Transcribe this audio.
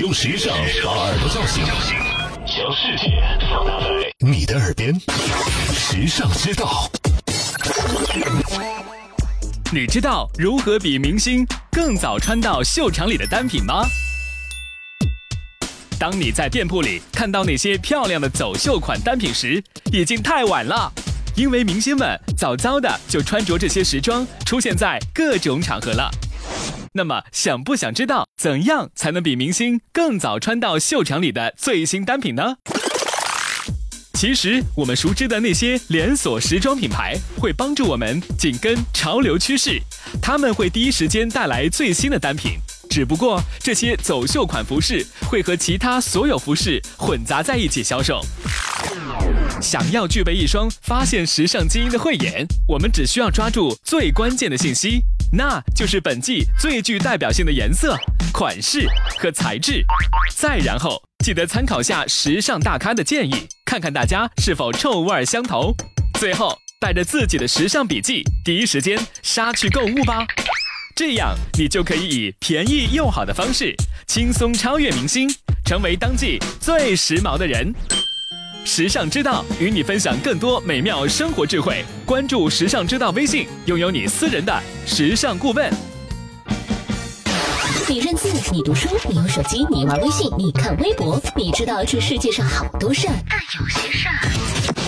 用时尚把耳朵叫醒，将世界放大在你的耳边。时尚之道，你知道如何比明星更早穿到秀场里的单品吗？当你在店铺里看到那些漂亮的走秀款单品时，已经太晚了，因为明星们早早的就穿着这些时装出现在各种场合了。那么，想不想知道怎样才能比明星更早穿到秀场里的最新单品呢？其实，我们熟知的那些连锁时装品牌会帮助我们紧跟潮流趋势，他们会第一时间带来最新的单品。只不过，这些走秀款服饰会和其他所有服饰混杂在一起销售。想要具备一双发现时尚基因的慧眼，我们只需要抓住最关键的信息。那就是本季最具代表性的颜色、款式和材质，再然后记得参考下时尚大咖的建议，看看大家是否臭味相投。最后带着自己的时尚笔记，第一时间杀去购物吧。这样你就可以以便宜又好的方式，轻松超越明星，成为当季最时髦的人。时尚之道与你分享更多美妙生活智慧，关注时尚之道微信，拥有你私人的时尚顾问。你认字，你读书，你用手机，你玩微信，你看微博，你知道这世界上好多事儿，但有些事儿。